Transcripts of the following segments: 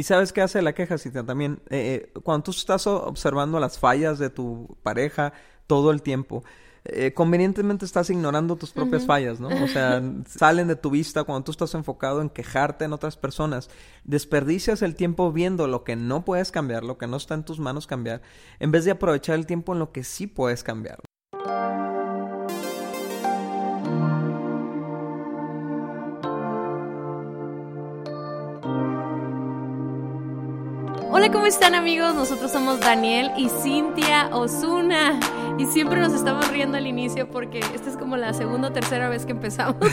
Y sabes qué hace la queja, Cintia, también, eh, eh, cuando tú estás observando las fallas de tu pareja todo el tiempo, eh, convenientemente estás ignorando tus propias fallas, ¿no? O sea, salen de tu vista cuando tú estás enfocado en quejarte en otras personas. Desperdicias el tiempo viendo lo que no puedes cambiar, lo que no está en tus manos cambiar, en vez de aprovechar el tiempo en lo que sí puedes cambiar. Hola, ¿cómo están amigos? Nosotros somos Daniel y Cintia Osuna. Y siempre nos estamos riendo al inicio porque esta es como la segunda o tercera vez que empezamos.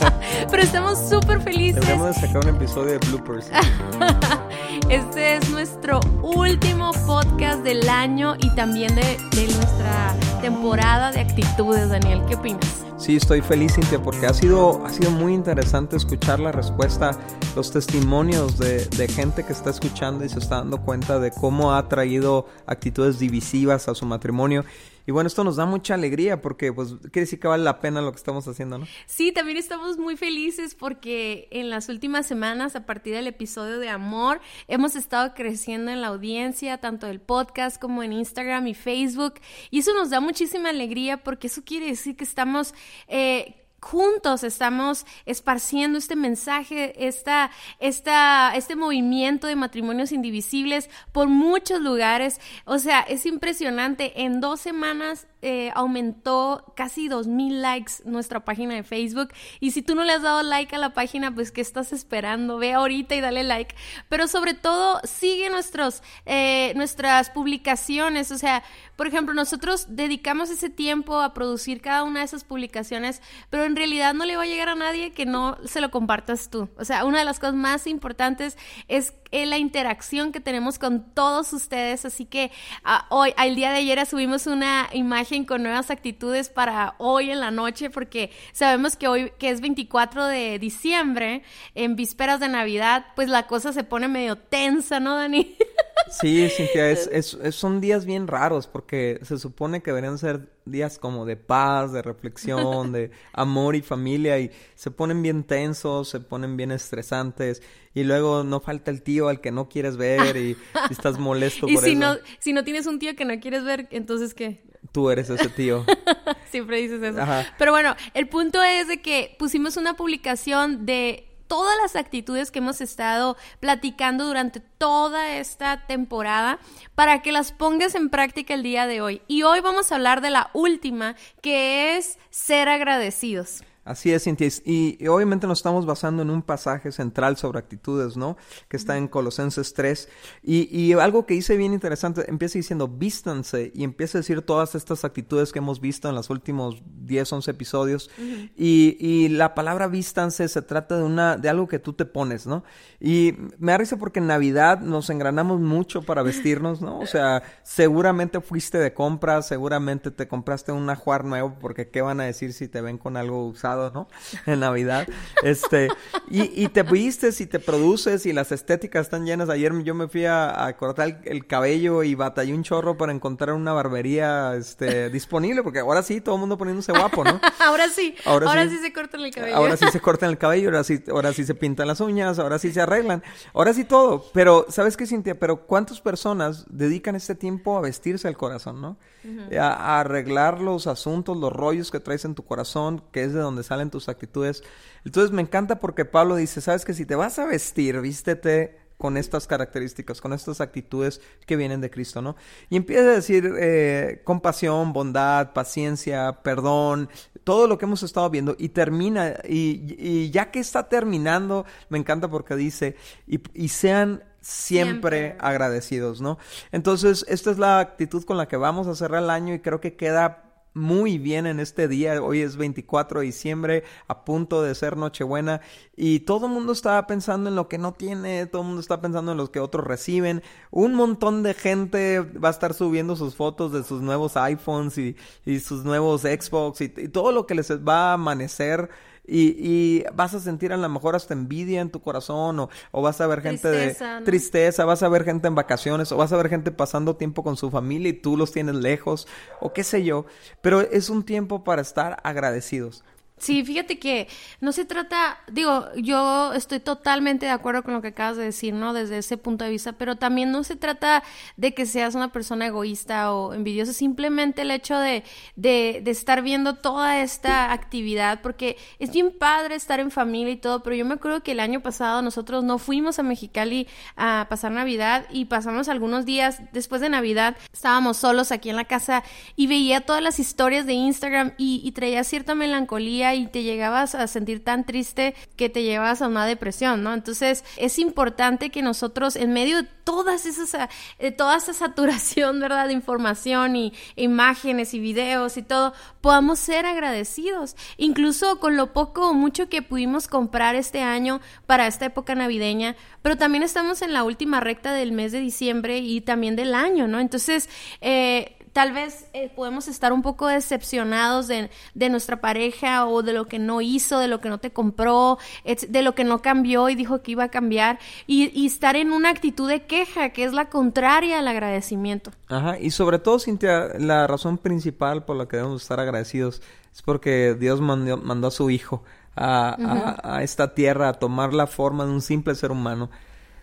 Pero estamos súper felices. Deberíamos sacar un episodio de bloopers. Este es nuestro último podcast del año y también de, de nuestra temporada de actitudes, Daniel. ¿Qué opinas? Sí, estoy feliz, Cintia, porque ha sido, ha sido muy interesante escuchar la respuesta, los testimonios de, de, gente que está escuchando y se está dando cuenta de cómo ha traído actitudes divisivas a su matrimonio. Y bueno, esto nos da mucha alegría porque pues quiere decir que vale la pena lo que estamos haciendo, ¿no? Sí, también estamos muy felices porque en las últimas semanas, a partir del episodio de Amor, hemos estado creciendo en la audiencia, tanto del podcast como en Instagram y Facebook. Y eso nos da muchísima alegría porque eso quiere decir que estamos... Eh, juntos estamos esparciendo este mensaje, esta, esta, este movimiento de matrimonios indivisibles por muchos lugares. O sea, es impresionante. En dos semanas eh, aumentó casi dos mil likes nuestra página de Facebook. Y si tú no le has dado like a la página, pues ¿qué estás esperando? Ve ahorita y dale like. Pero sobre todo, sigue nuestros, eh, nuestras publicaciones. O sea, por ejemplo, nosotros dedicamos ese tiempo a producir cada una de esas publicaciones, pero en realidad no le va a llegar a nadie que no se lo compartas tú. O sea, una de las cosas más importantes es eh, la interacción que tenemos con todos ustedes. Así que uh, hoy, al día de ayer, subimos una imagen con nuevas actitudes para hoy en la noche, porque sabemos que hoy, que es 24 de diciembre, en vísperas de Navidad, pues la cosa se pone medio tensa, ¿no, Dani? Sí, Cintia, es, es, es, son días bien raros porque se supone que deberían ser días como de paz, de reflexión, de amor y familia y se ponen bien tensos, se ponen bien estresantes y luego no falta el tío al que no quieres ver y, y estás molesto y por si eso. No, si no tienes un tío que no quieres ver, entonces ¿qué? Tú eres ese tío. Siempre dices eso. Ajá. Pero bueno, el punto es de que pusimos una publicación de todas las actitudes que hemos estado platicando durante toda esta temporada para que las pongas en práctica el día de hoy. Y hoy vamos a hablar de la última, que es ser agradecidos. Así es, Cintia. Y, y, obviamente nos estamos basando en un pasaje central sobre actitudes, ¿no? Que está en Colosenses 3. Y, y, algo que hice bien interesante, empieza diciendo, vístanse, y empieza a decir todas estas actitudes que hemos visto en los últimos 10, 11 episodios. Uh -huh. y, y, la palabra vístanse se trata de, una, de algo que tú te pones, ¿no? Y me da risa porque en Navidad nos engranamos mucho para vestirnos, ¿no? O sea, seguramente fuiste de compras, seguramente te compraste un ajuar nuevo, porque ¿qué van a decir si te ven con algo usado? ¿No? En Navidad. Este, y, y, te vistes y te produces y las estéticas están llenas. Ayer yo me fui a, a cortar el, el, cabello y batallé un chorro para encontrar una barbería este, disponible, porque ahora sí, todo el mundo poniéndose guapo, ¿no? ahora sí, ahora, ahora sí, sí, se cortan el cabello. Ahora sí se cortan el cabello, ahora sí, ahora sí se pintan las uñas, ahora sí se arreglan, ahora sí todo. Pero, ¿sabes qué, Cintia? Pero ¿cuántas personas dedican este tiempo a vestirse el corazón, no? Uh -huh. a, a arreglar los asuntos, los rollos que traes en tu corazón, que es de donde salen tus actitudes. Entonces me encanta porque Pablo dice, sabes que si te vas a vestir, vístete con estas características, con estas actitudes que vienen de Cristo, ¿no? Y empieza a decir eh, compasión, bondad, paciencia, perdón, todo lo que hemos estado viendo y termina, y, y ya que está terminando, me encanta porque dice, y, y sean Siempre, siempre, agradecidos, ¿no? Entonces, esta es la actitud con la que vamos a cerrar el año y creo que queda muy bien en este día. Hoy es 24 de diciembre, a punto de ser Nochebuena. Y todo el mundo está pensando en lo que no tiene, todo el mundo está pensando en los que otros reciben. Un montón de gente va a estar subiendo sus fotos de sus nuevos iPhones y, y sus nuevos Xbox y, y, todo lo que les va a amanecer. Y, y, vas a sentir a lo mejor hasta envidia en tu corazón o, o vas a ver gente tristeza, de ¿no? tristeza, vas a ver gente en vacaciones o vas a ver gente pasando tiempo con su familia y tú los tienes lejos o qué sé yo. Pero es un tiempo para estar agradecidos. Sí, fíjate que no se trata, digo, yo estoy totalmente de acuerdo con lo que acabas de decir, ¿no? Desde ese punto de vista, pero también no se trata de que seas una persona egoísta o envidiosa, simplemente el hecho de, de, de estar viendo toda esta actividad, porque es bien padre estar en familia y todo, pero yo me acuerdo que el año pasado nosotros no fuimos a Mexicali a pasar Navidad y pasamos algunos días después de Navidad, estábamos solos aquí en la casa y veía todas las historias de Instagram y, y traía cierta melancolía y te llegabas a sentir tan triste que te llevabas a una depresión, ¿no? Entonces es importante que nosotros en medio de todas esas, de toda esa saturación, ¿verdad? De información y imágenes y videos y todo, podamos ser agradecidos, incluso con lo poco o mucho que pudimos comprar este año para esta época navideña, pero también estamos en la última recta del mes de diciembre y también del año, ¿no? Entonces, eh, tal vez eh, podemos estar un poco decepcionados de, nuestra pareja o de lo que no hizo, de lo que no te compró, de lo que no cambió y dijo que iba a cambiar. Y, y, estar en una actitud de queja que es la contraria al agradecimiento. Ajá, y sobre todo, Cintia, la razón principal por la que debemos estar agradecidos es porque Dios mandó, mandó a su Hijo a, a esta tierra a tomar la forma de un simple ser humano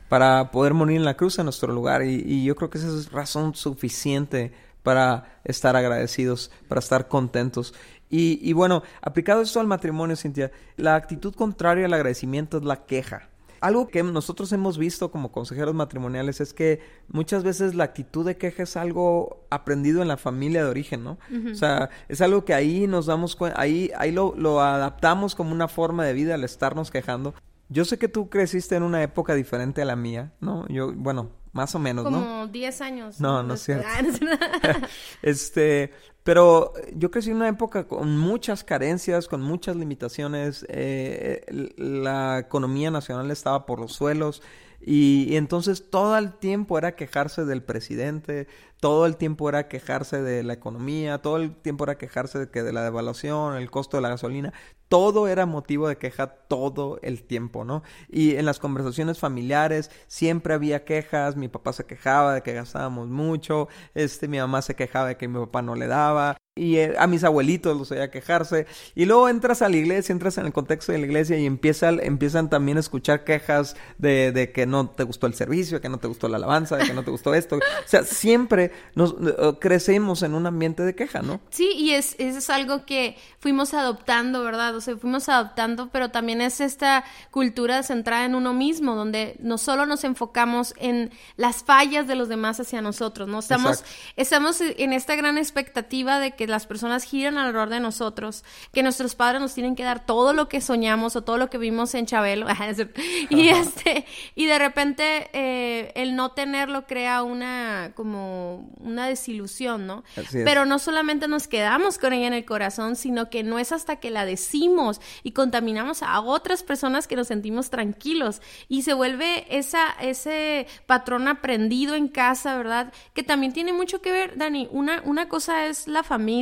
para poder morir en la cruz en nuestro lugar. Y, y yo creo que esa es razón suficiente para estar agradecidos, para estar contentos. Y, bueno, aplicado esto al matrimonio, Cintia, la actitud contraria al agradecimiento es la queja. Algo que nosotros hemos visto como consejeros matrimoniales es que muchas veces la actitud de queja es algo aprendido en la familia de origen, ¿no? O sea, es algo que ahí nos damos cuenta, ahí, ahí lo, lo adaptamos como una forma de vida al estarnos quejando. Yo sé que tú creciste en una época diferente a la mía, ¿no? Yo, bueno, más o menos, ¿no? Como 10 años. No, no es cierto. este, pero yo crecí en una época con muchas carencias, con muchas limitaciones. Eh, la economía nacional estaba por los suelos. Y, entonces todo el tiempo era quejarse del presidente, todo el tiempo era quejarse de la economía, todo el tiempo era quejarse de que de la devaluación, el costo de la gasolina, todo era motivo de queja todo el tiempo, ¿no? Y en las conversaciones familiares siempre había quejas, mi papá se quejaba de que gastábamos mucho, este, mi mamá se quejaba de que mi papá no le daba, y eh, a mis abuelitos los oía quejarse. Y luego entras a la iglesia, entras en el contexto de la iglesia y empieza, empiezan también a escuchar quejas de, de, que no te gustó el servicio, que no te gustó la alabanza, de que no te gustó esto. O sea, siempre nos eh, crecemos en un ambiente de queja, ¿no? Sí, y es, es algo que fuimos adoptando, ¿verdad? O sea, fuimos adoptando, pero también es esta cultura centrada en uno mismo, donde no solo nos enfocamos en las fallas de los demás hacia nosotros, ¿no? Estamos, estamos en esta gran expectativa de que las personas giran alrededor de nosotros, que nuestros padres nos tienen que dar todo lo que soñamos o todo lo que vimos en Chabelo, y este, y de repente eh, el no tenerlo crea una, como una desilusión, ¿no? Pero no solamente nos quedamos con ella en el corazón, sino que no es hasta que la decimos y contaminamos a otras personas que nos sentimos tranquilos y se vuelve esa, ese patrón aprendido en casa, ¿verdad? Que también tiene mucho que ver, Dani, una, una cosa es la familia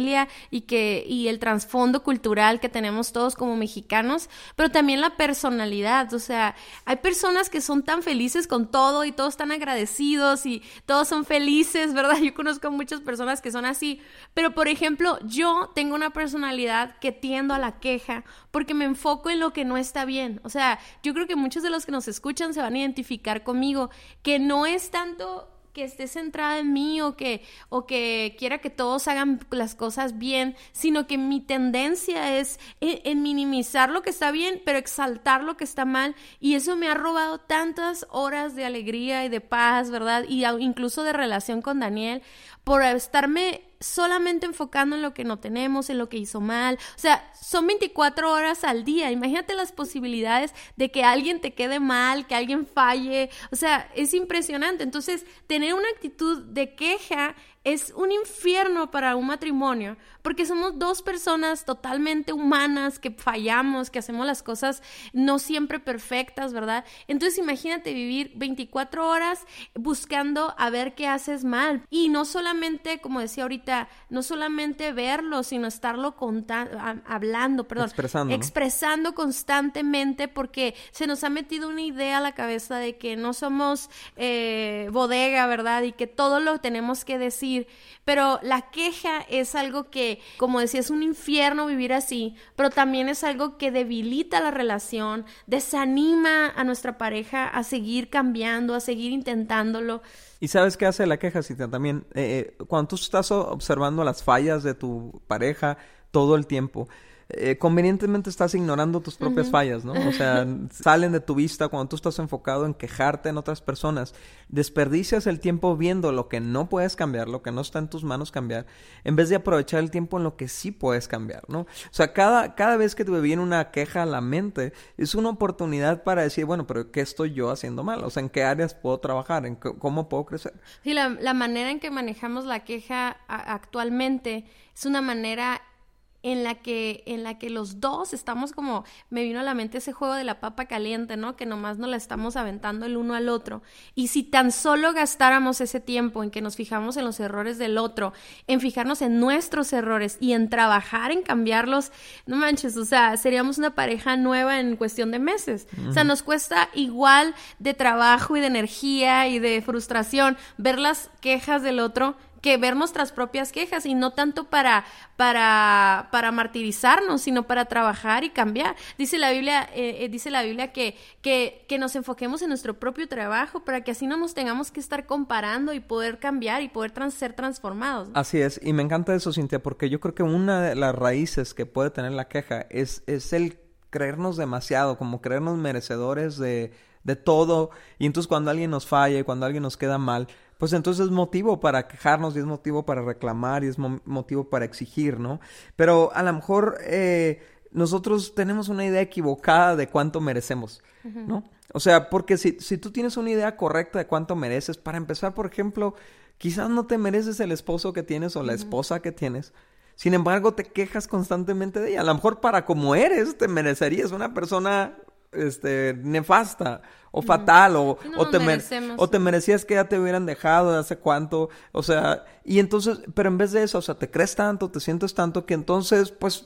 y que, y el trasfondo cultural que tenemos todos como mexicanos, pero también la personalidad, o sea, hay personas que son tan felices con todo y todos están agradecidos y todos son felices, ¿verdad? Yo conozco muchas personas que son así, pero por ejemplo, yo tengo una personalidad que tiendo a la queja porque me enfoco en lo que no está bien. O sea, yo creo que muchos de los que nos escuchan se van a identificar conmigo, que no es tanto que esté centrada en mí o que, o que quiera que todos hagan las cosas bien, sino que mi tendencia es en, minimizar lo que está bien, pero exaltar lo que está mal. Y eso me ha robado tantas horas de alegría y de paz, ¿verdad? Y incluso de relación con Daniel, por estarme solamente enfocando en lo que no tenemos, en lo que hizo mal. O sea, son 24 horas al día. Imagínate las posibilidades de que alguien te quede mal, que alguien falle. O sea, es impresionante. Entonces, tener una actitud de queja es un infierno para un matrimonio, porque somos dos personas totalmente humanas que fallamos, que hacemos las cosas no siempre perfectas, ¿verdad? Entonces imagínate vivir 24 horas buscando a ver qué haces mal. Y no solamente, como decía ahorita, no solamente verlo, sino estarlo hablando, perdón, expresando, expresando constantemente, porque se nos ha metido una idea a la cabeza de que no somos eh, bodega, ¿verdad? Y que todo lo tenemos que decir Pero la queja es algo que, como decía, es un infierno vivir así, pero también es algo que debilita la relación, desanima a nuestra pareja a seguir cambiando, a seguir intentándolo. ¿Y sabes qué hace la queja, Cintia? También, eh, eh, cuando tú estás observando las fallas de tu pareja todo el tiempo, eh, convenientemente estás ignorando tus propias fallas, ¿no? O sea, salen de tu vista cuando tú estás enfocado en quejarte en otras personas. Desperdicias el tiempo viendo lo que no puedes cambiar, lo que no está en tus manos cambiar, en vez de aprovechar el tiempo en lo que sí puedes cambiar, ¿no? O sea, cada, cada vez que te viene una queja a la mente, es una oportunidad para decir, bueno, pero ¿qué estoy yo haciendo mal? O sea, ¿en qué áreas puedo trabajar? ¿En cómo puedo crecer? Sí, la, la manera en que manejamos la queja actualmente es una manera en la que en la que los dos estamos como me vino a la mente ese juego de la papa caliente, ¿no? Que nomás nos la estamos aventando el uno al otro. Y si tan solo gastáramos ese tiempo en que nos fijamos en los errores del otro, en fijarnos en nuestros errores y en trabajar en cambiarlos, no manches, o sea, seríamos una pareja nueva en cuestión de meses. O sea, nos cuesta igual de trabajo y de energía y de frustración ver las quejas del otro que ver nuestras propias quejas y no tanto para, para, para martirizarnos, sino para trabajar y cambiar. Dice la Biblia, eh, eh, dice la Biblia que, que, que nos enfoquemos en nuestro propio trabajo para que así no nos tengamos que estar comparando y poder cambiar y poder ser transformados. Así es, y me encanta eso, Cintia, porque yo creo que una de las raíces que puede tener la queja es, es el creernos demasiado, como creernos merecedores de, de todo, y entonces cuando alguien nos falla y cuando alguien nos queda mal, pues entonces es motivo para quejarnos y es motivo para reclamar y es motivo para exigir, ¿no? Pero a lo mejor eh, nosotros tenemos una idea equivocada de cuánto merecemos, ¿no? O sea, porque si, si tú tienes una idea correcta de cuánto mereces, para empezar, por ejemplo, quizás no te mereces el esposo que tienes o la esposa que tienes, sin embargo, te quejas constantemente de ella. A lo mejor para como eres, te merecerías una persona este, nefasta o fatal o, o, te o te merecías que ya te hubieran dejado de hace cuánto, o sea, y entonces, pero en vez de eso, o sea, te crees tanto, te sientes tanto que entonces, pues,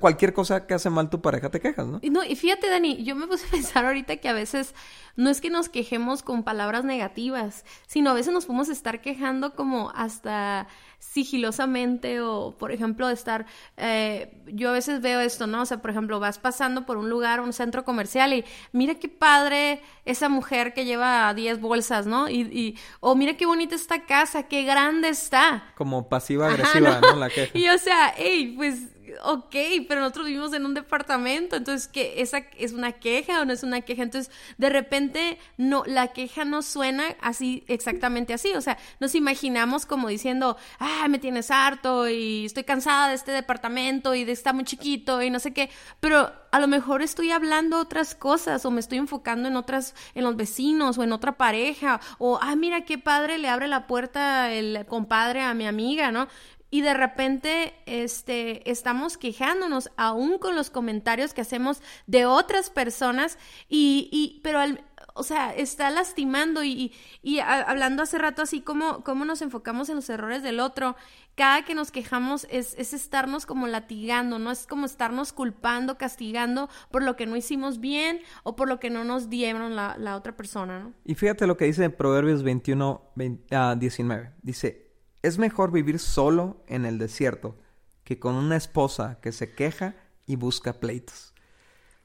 cualquier cosa que hace mal tu pareja te quejas, ¿no? Y, no, y fíjate, Dani, yo me puse a pensar ahorita que a veces no es que nos quejemos con palabras negativas, sino a veces nos podemos estar quejando como hasta sigilosamente o, por ejemplo, estar, eh, yo a veces veo esto, ¿no? O sea, por ejemplo, vas pasando por un lugar, un centro comercial y mira qué padre esa mujer que lleva 10 bolsas, ¿no? Y, y, o mira qué bonita esta casa, qué grande está. Como pasiva agresiva, ¿no? La queja. Y o sea, hey, pues ok, pero nosotros vivimos en un departamento, entonces, ¿qué? ¿Esa es una queja o no es una queja? Entonces, de repente, no, la queja no suena así, exactamente así, o sea, nos imaginamos como diciendo, ah, me tienes harto y estoy cansada de este departamento y de está muy chiquito y no sé qué, pero a lo mejor estoy hablando otras cosas o me estoy enfocando en otras, en los vecinos o en otra pareja o, ah, mira qué padre le abre la puerta el compadre a mi amiga, ¿no? Y de repente este, estamos quejándonos aún con los comentarios que hacemos de otras personas y, y pero al, o sea, está lastimando y, y, hablando hace rato así como, como nos enfocamos en los errores del otro, cada que nos quejamos es, es, estarnos como latigando, no es como estarnos culpando, castigando por lo que no hicimos bien o por lo que no nos dieron la, la otra persona, ¿no? Y fíjate lo que dice en Proverbios 21, 19, dice, es mejor vivir solo en el desierto que con una esposa que se queja y busca pleitos.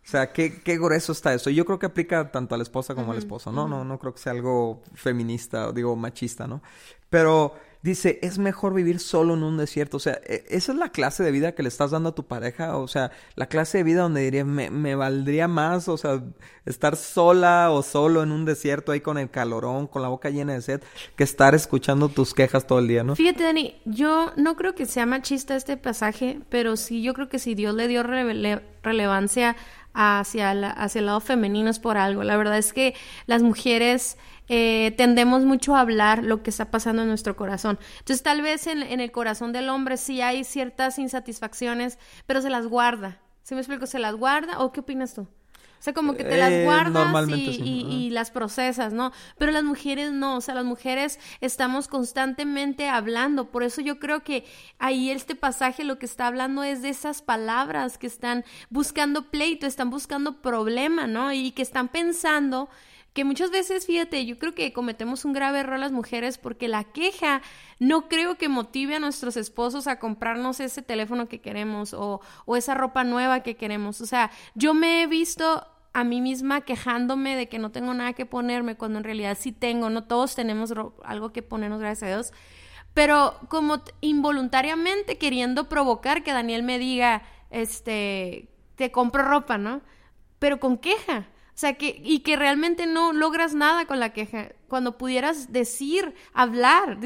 O sea, qué, qué grueso está eso. Yo creo que aplica tanto a la esposa como al esposo, ¿no? No, no creo que sea algo feminista o digo machista, ¿no? Pero dice, es mejor vivir solo en un desierto. O sea, e, esa es la clase de vida que le estás dando a tu pareja. O sea, la clase de vida donde diría, me, valdría más, o sea, estar sola o solo en un desierto ahí con el calorón, con la boca llena de sed, que estar escuchando tus quejas todo el día, ¿no? Fíjate, Dani, yo no creo que sea machista este pasaje, pero sí yo creo que si Dios le dio relevancia hacia, hacia el lado femenino es por algo. La verdad es que las mujeres eh, tendemos mucho a hablar lo que está pasando en nuestro corazón. Entonces, tal vez en, el corazón del hombre sí hay ciertas insatisfacciones, pero se las guarda. ¿Sí me explico? ¿Se las guarda o qué opinas tú? O sea, como que te las eh, guardas y, las procesas, ¿no? Pero las mujeres no, o sea, las mujeres estamos constantemente hablando. Por eso yo creo que ahí este pasaje lo que está hablando es de esas palabras que están buscando pleito, están buscando problema, ¿no? Y que están pensando que muchas veces, fíjate, yo creo que cometemos un grave error las mujeres porque la queja no creo que motive a nuestros esposos a comprarnos ese teléfono que queremos o, o esa ropa nueva que queremos. O sea, yo me he visto a mí misma quejándome de que no tengo nada que ponerme cuando en realidad sí tengo, no todos tenemos algo que ponernos, gracias a Dios, pero como involuntariamente queriendo provocar que Daniel me diga, este, te compro ropa, ¿no? Pero con queja. O sea, que, y que realmente no logras nada con la queja. Cuando pudieras decir, hablar.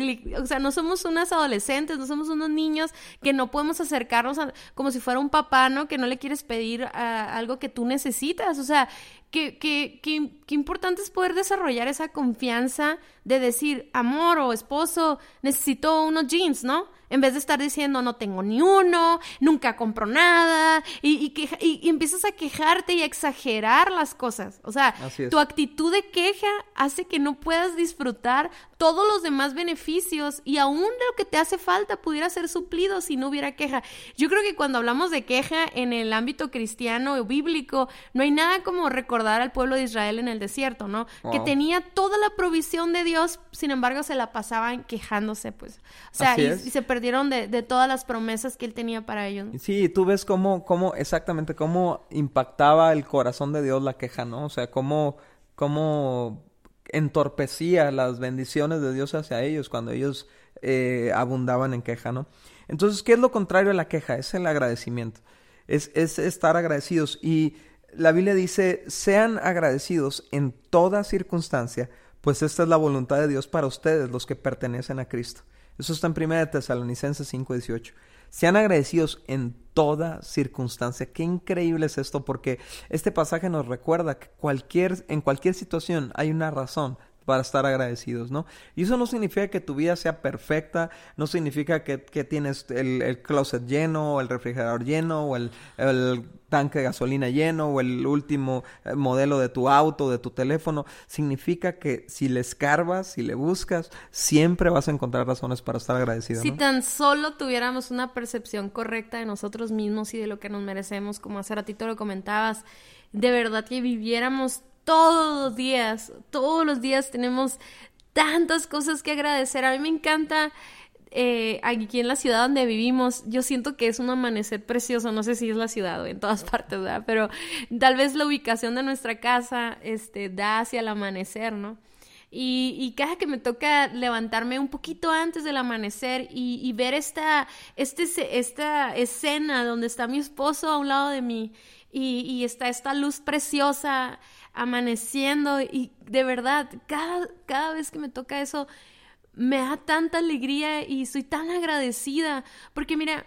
O sea, no somos unas adolescentes, no somos unos niños que no podemos acercarnos como si fuera un papá, ¿no? Que no le quieres pedir algo que tú necesitas. O sea, que, que, que, importante es poder desarrollar esa confianza de decir, amor o esposo, necesito unos jeans, ¿no? En vez de estar diciendo, no tengo ni uno, nunca compro nada, y, y, empiezas a quejarte y a exagerar las cosas. O sea, tu actitud de queja hace que no puedas disfrutar todos los demás beneficios y aún de lo que te hace falta pudiera ser suplido si no hubiera queja. Yo creo que cuando hablamos de queja en el ámbito cristiano o bíblico, no hay nada como recordar al pueblo de Israel en el desierto, ¿no? Que tenía toda la provisión de Dios, sin embargo se la pasaban quejándose, pues. O sea, y, se perdieron de, todas las promesas que él tenía para ellos. Sí, tú ves cómo, cómo, exactamente, cómo impactaba el corazón de Dios la queja, ¿no? O sea, cómo, cómo entorpecía las bendiciones de Dios hacia ellos cuando ellos eh, abundaban en queja, ¿no? Entonces, ¿qué es lo contrario a la queja? Es el agradecimiento. Es, es estar agradecidos. Y la Biblia dice, sean agradecidos en toda circunstancia, pues esta es la voluntad de Dios para ustedes, los que pertenecen a Cristo. Eso está en 1 Tesalonicenses 5:18. Sean agradecidos en toda circunstancia. Qué increíble es esto porque este pasaje nos recuerda que cualquier, en cualquier situación hay una razón para estar agradecidos, ¿no? Y eso no significa que tu vida sea perfecta, no significa que, tienes el, closet lleno, o el refrigerador lleno, o el, tanque de gasolina lleno, o el último eh, modelo de tu auto, de tu teléfono. Significa que si le escarbas, si le buscas, siempre vas a encontrar razones para estar agradecido. Si tan solo tuviéramos una percepción correcta de nosotros mismos y de lo que nos merecemos, como hace ratito lo comentabas, de verdad que viviéramos todos los días, todos los días tenemos tantas cosas que agradecer. A mí me encanta eh, aquí en la ciudad donde vivimos, yo siento que es un amanecer precioso, no sé si es la ciudad o en todas partes, ¿verdad? Pero tal vez la ubicación de nuestra casa este, da hacia el amanecer, ¿no? Y, y, cada que me toca levantarme un poquito antes del amanecer y, y ver esta, este, esta escena donde está mi esposo a un lado de mí y, y está esta luz preciosa amaneciendo y de verdad, cada, cada vez que me toca eso, me da tanta alegría y soy tan agradecida, porque mira,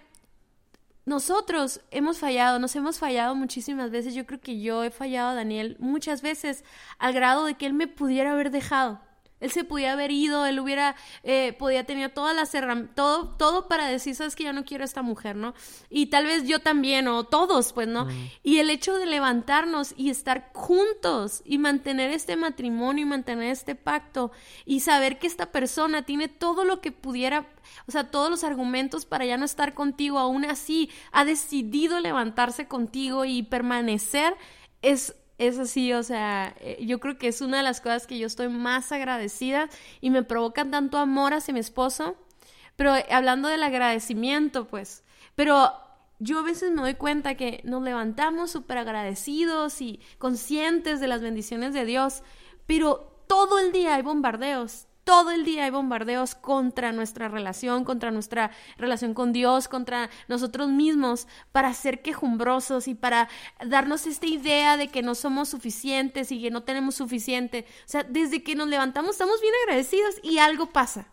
nosotros hemos fallado, nos hemos fallado muchísimas veces, yo creo que yo he fallado a Daniel muchas veces al grado de que él me pudiera haber dejado. Él se podía haber ido, él hubiera, eh, podía tener todas las herramientas, todo, todo para decir, sabes que ya no quiero a esta mujer, ¿no? Y tal vez yo también, o todos, pues, ¿no? Y el hecho de levantarnos y estar juntos y mantener este matrimonio y mantener este pacto y saber que esta persona tiene todo lo que pudiera, o sea, todos los argumentos para ya no estar contigo, aún así ha decidido levantarse contigo y permanecer, es es así, o sea, eh, yo creo que es una de las cosas que yo estoy más agradecida y me provocan tanto amor hacia mi esposo. Pero eh, hablando del agradecimiento, pues, pero yo a veces me doy cuenta que nos levantamos súper agradecidos y conscientes de las bendiciones de Dios, pero todo el día hay bombardeos, todo el día hay bombardeos contra nuestra relación, contra nuestra relación con Dios, contra nosotros mismos, para ser quejumbrosos y para darnos esta idea de que no somos suficientes y que no tenemos suficiente. O sea, desde que nos levantamos estamos bien agradecidos y algo pasa.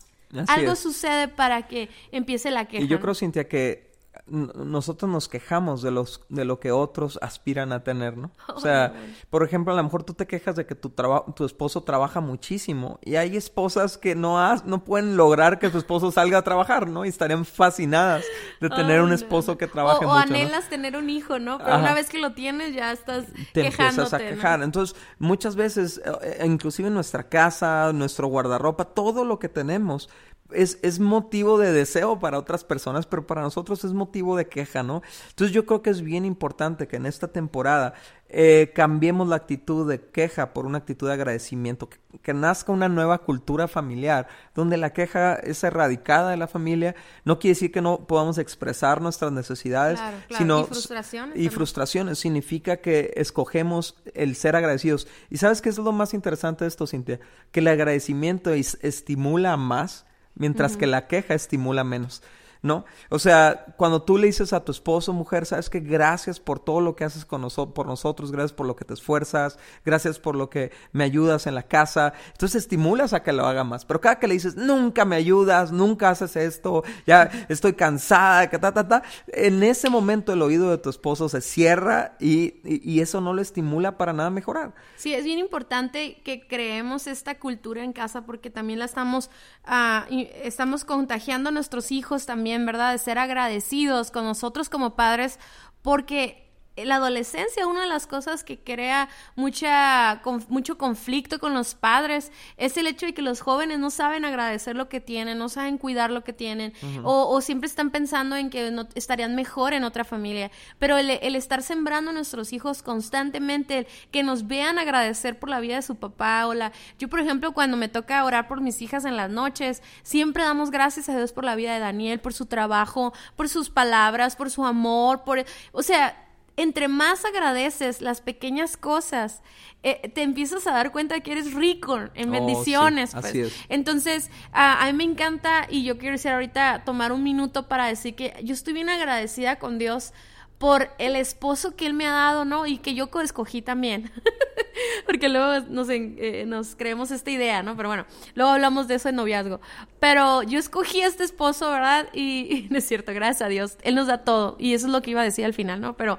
algo sucede para que empiece la queja. Y yo creo, Cintia, que nosotros nos quejamos de los de lo que otros aspiran a tener, ¿no? O sea, por ejemplo, a lo mejor tú te quejas de que tu tu esposo trabaja muchísimo y hay esposas que no no pueden lograr que su esposo salga a trabajar, ¿no? Y estarían fascinadas de tener un esposo que trabaje o, mucho. O anhelas tener un hijo, ¿no? Pero una vez que lo tienes ya estás te empiezas a quejar. Entonces, muchas veces, eh, inclusive en nuestra casa, nuestro guardarropa, todo lo que tenemos es, es, motivo de deseo para otras personas, pero para nosotros es motivo de queja, ¿no? Entonces yo creo que es bien importante que en esta temporada eh, cambiemos la actitud de queja por una actitud de agradecimiento, que, nazca una nueva cultura familiar, donde la queja es erradicada de la familia. No quiere decir que no podamos expresar nuestras necesidades, sino... Y frustraciones. Y frustraciones. Significa que escogemos el ser agradecidos. ¿Y sabes qué es lo más interesante de esto, Cintia? Que el agradecimiento estimula más, mientras que la queja estimula menos. ¿No? O sea, cuando tú le dices a tu esposo, mujer, sabes que gracias por todo lo que haces con nosotros, por nosotros, gracias por lo que te esfuerzas, gracias por lo que me ayudas en la casa, entonces estimulas a que lo haga más. Pero cada que le dices, nunca me ayudas, nunca haces esto, ya estoy cansada, que ta, ta, ta, en ese momento el oído de tu esposo se cierra y, y, eso no le estimula para nada mejorar. Sí, es bien importante que creemos esta cultura en casa porque también la estamos, uh, estamos contagiando a nuestros hijos también ¿verdad? De ser agradecidos con nosotros como padres, porque la adolescencia, una de las cosas que crea mucha, mucho conflicto con los padres es el hecho de que los jóvenes no saben agradecer lo que tienen, no saben cuidar lo que tienen, o, siempre están pensando en que no, estarían mejor en otra familia. Pero el, estar sembrando a nuestros hijos constantemente, que nos vean agradecer por la vida de su papá o la... Yo, por ejemplo, cuando me toca orar por mis hijas en las noches, siempre damos gracias a Dios por la vida de Daniel, por su trabajo, por sus palabras, por su amor, por... O sea, entre más agradeces las pequeñas cosas, eh, te empiezas a dar cuenta que eres rico en oh, bendiciones. pues. Entonces, a, mí me encanta y yo quiero decir ahorita tomar un minuto para decir que yo estoy bien agradecida con Dios por el esposo que él me ha dado, ¿no? Y que yo escogí también. Porque luego nos, eh, nos creemos esta idea, ¿no? Pero bueno, luego hablamos de eso en noviazgo. Pero yo escogí este esposo, ¿verdad? Y, y no es cierto, gracias a Dios. Él nos da todo. Y eso es lo que iba a decir al final, ¿no? Pero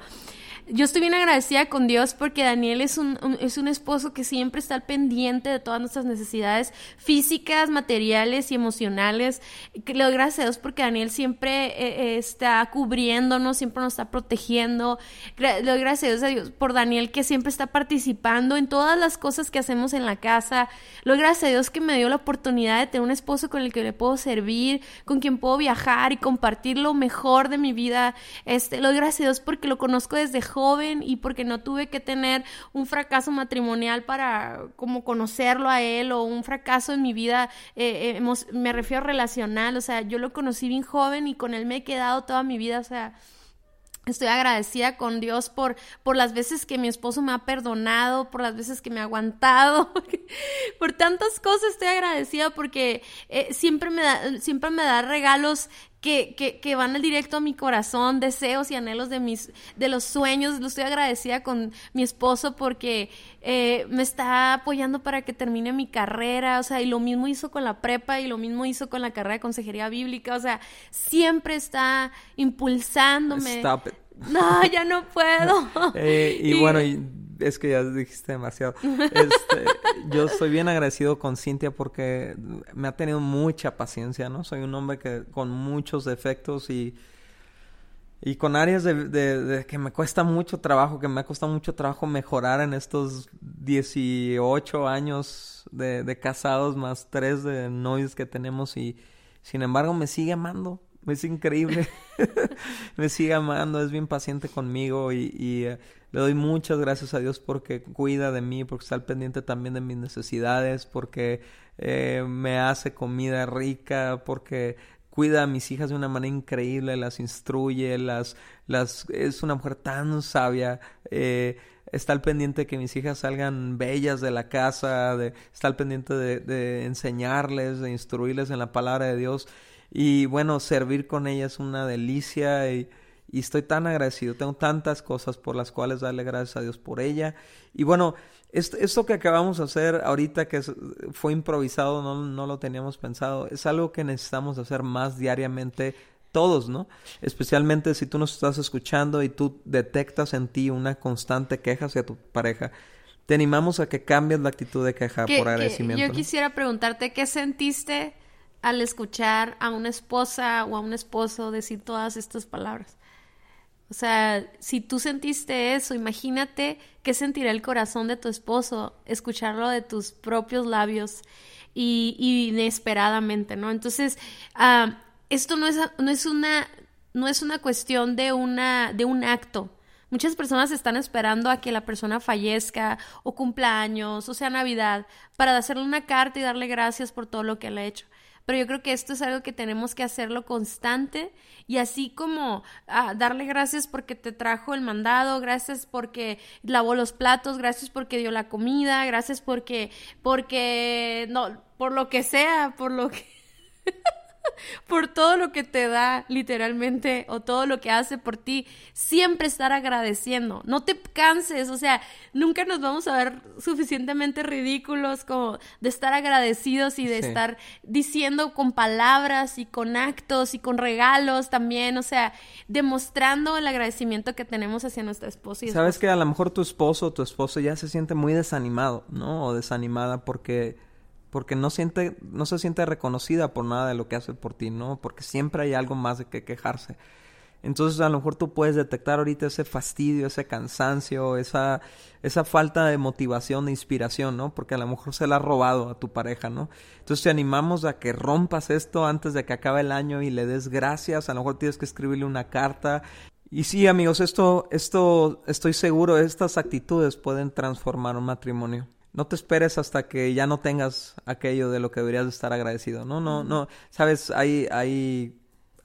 yo estoy bien agradecida con Dios porque Daniel es un, es un esposo que siempre está al pendiente de todas nuestras necesidades físicas, materiales y emocionales. Le doy gracias a Dios porque Daniel siempre eh, eh, está cubriéndonos, siempre nos está protegiendo. Le doy gracias a Dios por Daniel que siempre está participando en todas las cosas que hacemos en la casa. Le doy gracias a Dios que me dio la oportunidad de tener un esposo con el que le puedo servir, con quien puedo viajar y compartir lo mejor de mi vida. Este, le doy gracias a Dios porque lo conozco desde joven joven y porque no tuve que tener un fracaso matrimonial para como conocerlo a él o un fracaso en mi vida, eh, eh, me refiero relacional, o sea, yo lo conocí bien joven y con él me he quedado toda mi vida, o sea, Estoy agradecida con Dios por, por las veces que mi esposo me ha perdonado, por las veces que me ha aguantado, por tantas cosas estoy agradecida porque eh, siempre, me da, siempre me da regalos que, que, que, van al directo a mi corazón, deseos y anhelos de mis, de los sueños. Lo estoy agradecida con mi esposo porque eh, me está apoyando para que termine mi carrera, o sea, y lo mismo hizo con la prepa y lo mismo hizo con la carrera de consejería bíblica, o sea, siempre está impulsándome. No, ya no puedo. Eh, y, bueno, y es que ya dijiste demasiado. Este, yo estoy bien agradecido con Cintia porque me ha tenido mucha paciencia, ¿no? Soy un hombre que con muchos defectos y, y con áreas de, que me cuesta mucho trabajo, que me ha costado mucho trabajo mejorar en estos 18 años de, de casados más tres de novios que tenemos y sin embargo me sigue amando es increíble. me sigue amando, es bien paciente conmigo y, eh, le doy muchas gracias a Dios porque cuida de mí, porque está al pendiente también de mis necesidades, porque eh, me hace comida rica, porque cuida a mis hijas de una manera increíble, las instruye, las, las, es una mujer tan sabia. Eh, está al pendiente de que mis hijas salgan bellas de la casa, de, está al pendiente de, de enseñarles, de instruirles en la palabra de Dios. Y bueno, servir con ella es una delicia y, estoy tan agradecido. Tengo tantas cosas por las cuales darle gracias a Dios por ella. Y bueno, esto, que acabamos de hacer ahorita, que fue improvisado, no, no lo teníamos pensado, es algo que necesitamos hacer más diariamente todos, ¿no? Especialmente si tú nos estás escuchando y tú detectas en ti una constante queja hacia tu pareja. Te animamos a que cambies la actitud de queja por agradecimiento. yo quisiera preguntarte, ¿qué sentiste al escuchar a una esposa o a un esposo decir todas estas palabras. O sea, si tú sentiste eso, imagínate qué sentirá el corazón de tu esposo escucharlo de tus propios labios y, inesperadamente, ¿no? Entonces, ah, esto no es, no es, una, no es una cuestión de, una, de un acto, Muchas personas están esperando a que la persona fallezca o cumpleaños o sea Navidad para hacerle una carta y darle gracias por todo lo que le ha hecho pero yo creo que esto es algo que tenemos que hacerlo constante y así como ah, darle gracias porque te trajo el mandado, gracias porque lavó los platos, gracias porque dio la comida, gracias porque, porque, no, por lo que sea, por lo que... por todo lo que te da literalmente o todo lo que hace por ti, siempre estar agradeciendo. No te canses, o sea, nunca nos vamos a ver suficientemente ridículos como de estar agradecidos y de estar diciendo con palabras y con actos y con regalos también, o sea, demostrando el agradecimiento que tenemos hacia nuestra esposa. Y Sabes que a lo mejor tu esposo o tu esposo ya se siente muy desanimado, ¿no? O desanimada porque porque no siente, no se siente reconocida por nada de lo que hace por ti, ¿no? Porque siempre hay algo más de que quejarse. Entonces a lo mejor tú puedes detectar ahorita ese fastidio, ese cansancio, esa, esa falta de motivación, de inspiración, ¿no? Porque a lo mejor se la ha robado a tu pareja, ¿no? Entonces te animamos a que rompas esto antes de que acabe el año y le des gracias. A lo mejor tienes que escribirle una carta. Y sí, amigos, esto, esto, estoy seguro, estas actitudes pueden transformar un matrimonio no te esperes hasta que ya no tengas aquello de lo que deberías estar agradecido. No, no, no. Sabes, hay, hay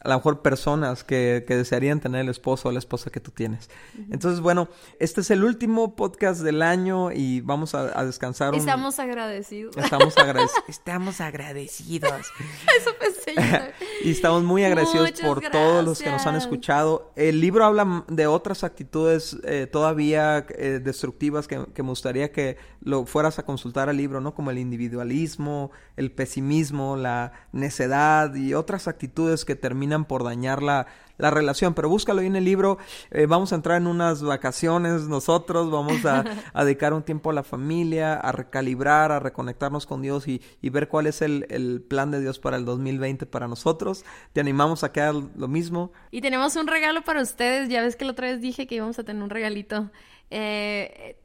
a lo mejor personas que, que, desearían tener el esposo o la esposa que tú tienes. Entonces, bueno, este es el último podcast del año y vamos a, descansar. Estamos agradecidos. Estamos agradecidos. estamos agradecidos. Eso pensé y estamos muy agradecidos por todos los que nos han escuchado. El libro habla de otras actitudes eh, todavía eh, destructivas que, que me gustaría que lo fueras a consultar al libro, ¿no? Como el individualismo, el pesimismo, la necedad y otras actitudes que terminan por dañar la, la relación. Pero búscalo ahí en el libro. Eh, vamos a entrar en unas vacaciones nosotros, vamos a, dedicar un tiempo a la familia, a recalibrar, a reconectarnos con Dios y, ver cuál es el, el, plan de Dios para el 2020 para nosotros. Te animamos a que hagas lo mismo. Y tenemos un regalo para ustedes. Ya ves que la otra vez dije que íbamos a tener un regalito. Eh,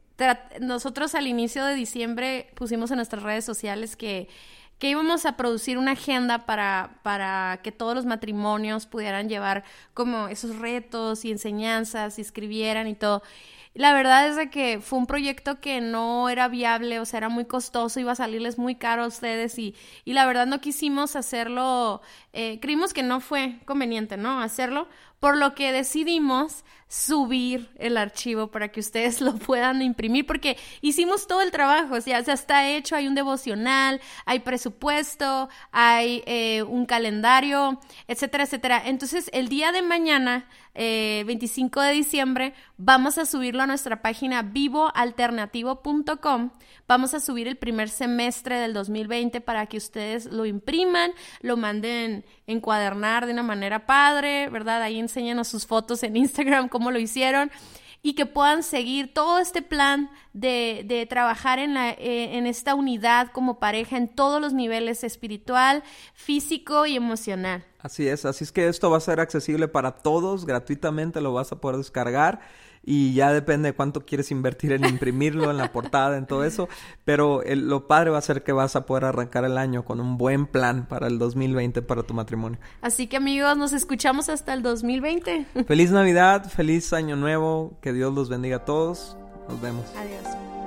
nosotros al inicio de diciembre pusimos en nuestras redes sociales que que íbamos a producir una agenda para, para que todos los matrimonios pudieran llevar como esos retos y enseñanzas y escribieran y todo. La verdad es de que fue un proyecto que no era viable, o sea, era muy costoso, iba a salirles muy caro a ustedes y, y la verdad no quisimos hacerlo, eh, creímos que no fue conveniente, ¿no? Hacerlo, por lo que decidimos subir el archivo para que ustedes lo puedan imprimir, porque hicimos todo el trabajo, o sea, ya está hecho, hay un devocional, hay presupuesto, hay eh, un calendario, etcétera, etcétera. Entonces, el día de mañana, 25 eh, de diciembre, vamos a subirlo a nuestra página vivoalternativo.com. Vamos a subir el primer semestre del 2020 para que ustedes lo impriman, lo manden encuadernar de una manera padre, ¿verdad? Ahí enséñanos sus fotos en Instagram, cómo lo hicieron y que puedan seguir todo este plan de, de trabajar en, la, eh, en esta unidad como pareja en todos los niveles espiritual, físico y emocional. Así es, así es que esto va a ser accesible para todos, gratuitamente lo vas a poder descargar y ya depende de cuánto quieres invertir en imprimirlo, en la portada, en todo eso, pero lo padre va a ser que vas a poder arrancar el año con un buen plan para el 2020 para tu matrimonio. Así que amigos, nos escuchamos hasta el 2020. Feliz Navidad, feliz año nuevo, que Dios los bendiga a todos. Nos vemos. Adiós.